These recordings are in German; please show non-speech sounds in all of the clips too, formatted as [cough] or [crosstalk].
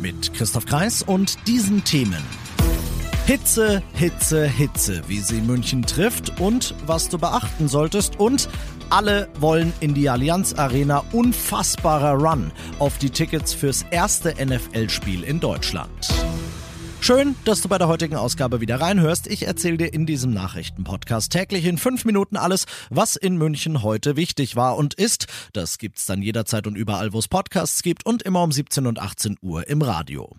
Mit Christoph Kreis und diesen Themen. Hitze, Hitze, Hitze, wie sie München trifft und was du beachten solltest und alle wollen in die Allianz Arena unfassbarer Run auf die Tickets fürs erste NFL-Spiel in Deutschland. Schön, dass du bei der heutigen Ausgabe wieder reinhörst. Ich erzähle dir in diesem Nachrichtenpodcast täglich in fünf Minuten alles, was in München heute wichtig war und ist. Das gibt's dann jederzeit und überall, wo es Podcasts gibt und immer um 17 und 18 Uhr im Radio.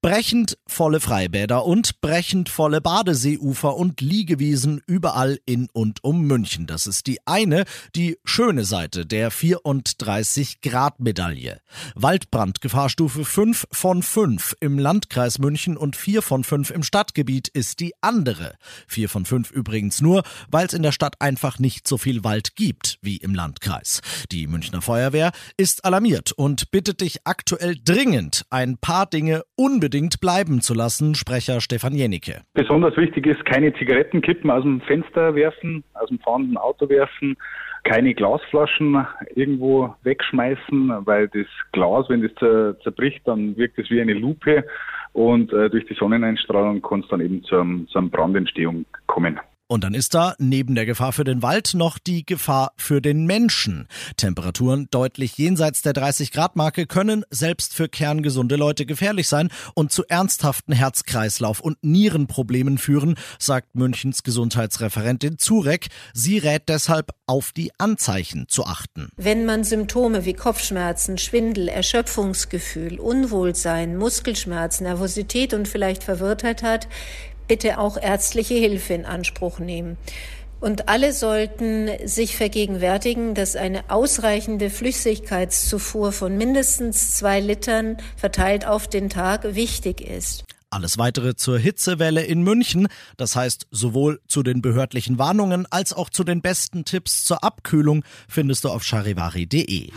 Brechend volle Freibäder und brechend volle Badeseeufer und Liegewiesen überall in und um München. Das ist die eine, die schöne Seite der 34 Grad Medaille. Waldbrandgefahrstufe 5 von 5 im Landkreis München und 4 von 5 im Stadtgebiet ist die andere. 4 von 5 übrigens nur, weil es in der Stadt einfach nicht so viel Wald gibt wie im Landkreis. Die Münchner Feuerwehr ist alarmiert und bittet dich aktuell dringend, ein paar Dinge unbedingt unbedingt bleiben zu lassen, Sprecher Stefan Jenicke. Besonders wichtig ist, keine Zigarettenkippen aus dem Fenster werfen, aus dem fahrenden Auto werfen, keine Glasflaschen irgendwo wegschmeißen, weil das Glas, wenn das zerbricht, dann wirkt es wie eine Lupe und äh, durch die Sonneneinstrahlung kann es dann eben zur, zur Brandentstehung kommen. Und dann ist da neben der Gefahr für den Wald noch die Gefahr für den Menschen. Temperaturen deutlich jenseits der 30 Grad Marke können selbst für kerngesunde Leute gefährlich sein und zu ernsthaften Herz-Kreislauf- und Nierenproblemen führen, sagt Münchens Gesundheitsreferentin Zurek. Sie rät deshalb auf die Anzeichen zu achten. Wenn man Symptome wie Kopfschmerzen, Schwindel, Erschöpfungsgefühl, Unwohlsein, Muskelschmerzen, Nervosität und vielleicht Verwirrtheit hat, bitte auch ärztliche Hilfe in Anspruch nehmen. Und alle sollten sich vergegenwärtigen, dass eine ausreichende Flüssigkeitszufuhr von mindestens zwei Litern verteilt auf den Tag wichtig ist. Alles weitere zur Hitzewelle in München, das heißt sowohl zu den behördlichen Warnungen als auch zu den besten Tipps zur Abkühlung, findest du auf charivari.de.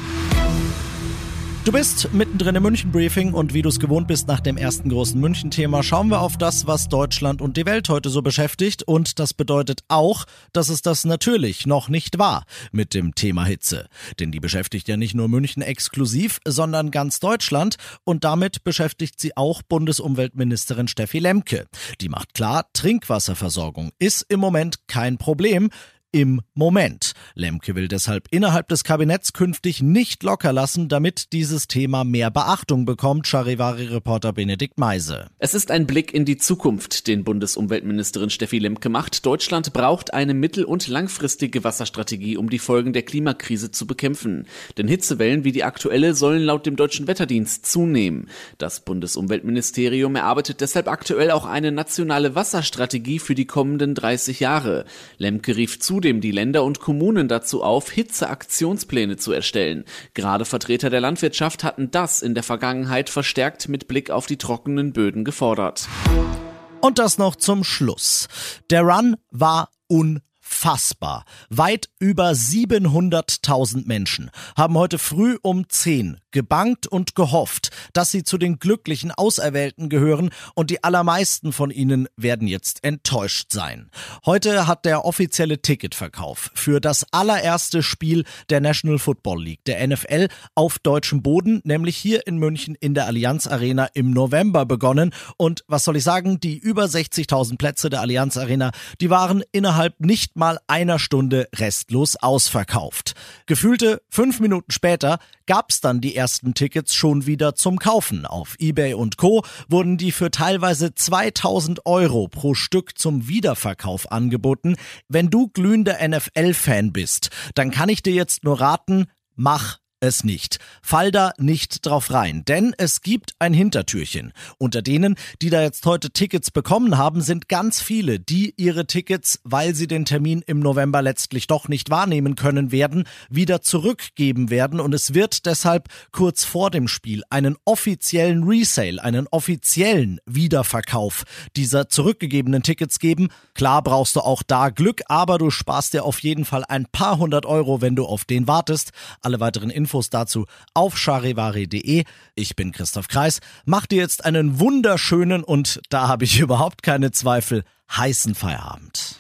Du bist mittendrin im München-Briefing und wie du es gewohnt bist nach dem ersten großen München-Thema, schauen wir auf das, was Deutschland und die Welt heute so beschäftigt. Und das bedeutet auch, dass es das natürlich noch nicht war mit dem Thema Hitze. Denn die beschäftigt ja nicht nur München exklusiv, sondern ganz Deutschland. Und damit beschäftigt sie auch Bundesumweltministerin Steffi Lemke. Die macht klar, Trinkwasserversorgung ist im Moment kein Problem im Moment. Lemke will deshalb innerhalb des Kabinetts künftig nicht locker lassen, damit dieses Thema mehr Beachtung bekommt, Charivari-Reporter Benedikt Meise. Es ist ein Blick in die Zukunft, den Bundesumweltministerin Steffi Lemke macht. Deutschland braucht eine mittel- und langfristige Wasserstrategie, um die Folgen der Klimakrise zu bekämpfen. Denn Hitzewellen wie die aktuelle sollen laut dem deutschen Wetterdienst zunehmen. Das Bundesumweltministerium erarbeitet deshalb aktuell auch eine nationale Wasserstrategie für die kommenden 30 Jahre. Lemke rief zu, zudem die Länder und Kommunen dazu auf, Hitzeaktionspläne zu erstellen. Gerade Vertreter der Landwirtschaft hatten das in der Vergangenheit verstärkt mit Blick auf die trockenen Böden gefordert. Und das noch zum Schluss. Der Run war un unfassbar. Weit über 700.000 Menschen haben heute früh um 10 gebankt und gehofft, dass sie zu den glücklichen Auserwählten gehören und die allermeisten von ihnen werden jetzt enttäuscht sein. Heute hat der offizielle Ticketverkauf für das allererste Spiel der National Football League, der NFL, auf deutschem Boden, nämlich hier in München in der Allianz Arena im November begonnen. Und was soll ich sagen, die über 60.000 Plätze der Allianz Arena, die waren innerhalb nicht mal einer Stunde restlos ausverkauft. Gefühlte fünf Minuten später gab's dann die ersten Tickets schon wieder zum Kaufen. Auf eBay und Co. wurden die für teilweise 2000 Euro pro Stück zum Wiederverkauf angeboten. Wenn du glühender NFL-Fan bist, dann kann ich dir jetzt nur raten, mach es nicht. Fall da nicht drauf rein, denn es gibt ein Hintertürchen. Unter denen, die da jetzt heute Tickets bekommen haben, sind ganz viele, die ihre Tickets, weil sie den Termin im November letztlich doch nicht wahrnehmen können werden, wieder zurückgeben werden und es wird deshalb kurz vor dem Spiel einen offiziellen Resale, einen offiziellen Wiederverkauf dieser zurückgegebenen Tickets geben. Klar brauchst du auch da Glück, aber du sparst dir auf jeden Fall ein paar hundert Euro, wenn du auf den wartest. Alle weiteren Infos dazu auf charivari.de. Ich bin Christoph Kreis. Mach dir jetzt einen wunderschönen und da habe ich [laughs] überhaupt keine Zweifel heißen Feierabend.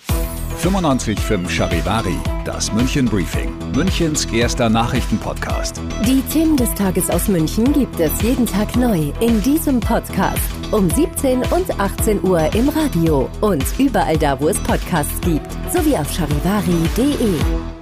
95.5 Charivari, das München Briefing, Münchens erster Nachrichtenpodcast. Die Themen des Tages aus München gibt es jeden Tag neu in diesem Podcast. Um 17 und 18 Uhr im Radio und überall da, wo es Podcasts gibt, sowie auf charivari.de.